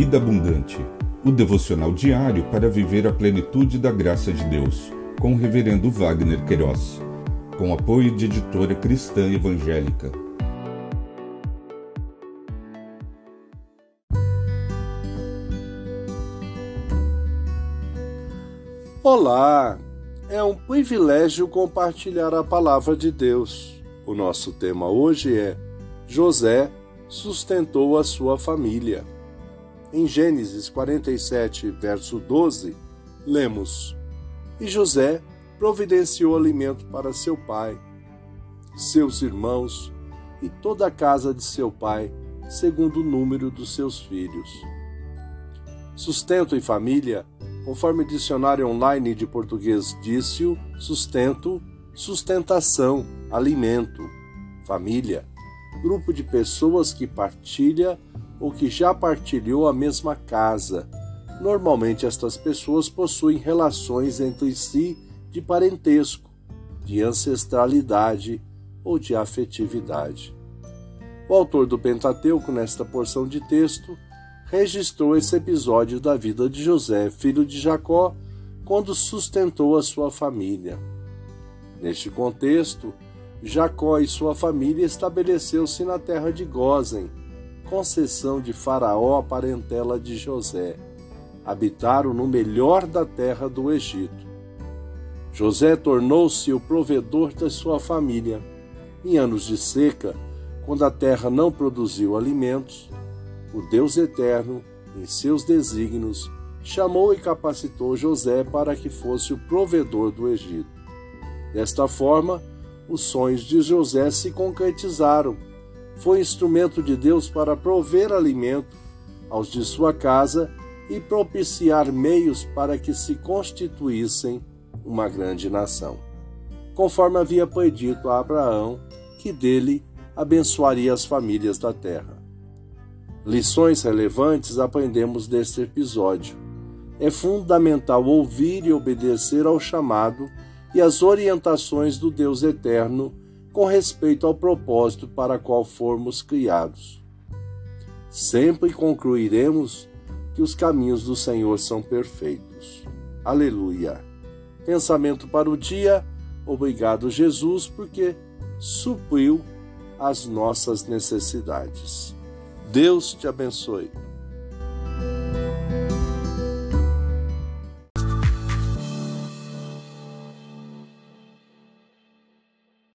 Vida Abundante, o devocional diário para viver a plenitude da graça de Deus, com o Reverendo Wagner Queiroz, com apoio de editora cristã evangélica. Olá! É um privilégio compartilhar a palavra de Deus. O nosso tema hoje é José sustentou a sua família. Em Gênesis 47, verso 12, lemos: E José providenciou alimento para seu pai, seus irmãos e toda a casa de seu pai, segundo o número dos seus filhos. Sustento e família, conforme o dicionário online de português disse, sustento, sustentação, alimento, família, grupo de pessoas que partilha ou que já partilhou a mesma casa. Normalmente, estas pessoas possuem relações entre si de parentesco, de ancestralidade ou de afetividade. O autor do Pentateuco, nesta porção de texto, registrou esse episódio da vida de José, filho de Jacó, quando sustentou a sua família. Neste contexto, Jacó e sua família estabeleceu-se na terra de Gozen, concessão de Faraó à parentela de José. Habitaram no melhor da terra do Egito. José tornou-se o provedor da sua família. Em anos de seca, quando a terra não produziu alimentos, o Deus Eterno, em seus desígnios, chamou e capacitou José para que fosse o provedor do Egito. Desta forma, os sonhos de José se concretizaram foi instrumento de Deus para prover alimento aos de sua casa e propiciar meios para que se constituíssem uma grande nação. Conforme havia predito a Abraão, que dele abençoaria as famílias da terra. Lições relevantes aprendemos deste episódio. É fundamental ouvir e obedecer ao chamado e às orientações do Deus eterno com respeito ao propósito para qual formos criados. Sempre concluiremos que os caminhos do Senhor são perfeitos. Aleluia. Pensamento para o dia. Obrigado, Jesus, porque supriu as nossas necessidades. Deus te abençoe.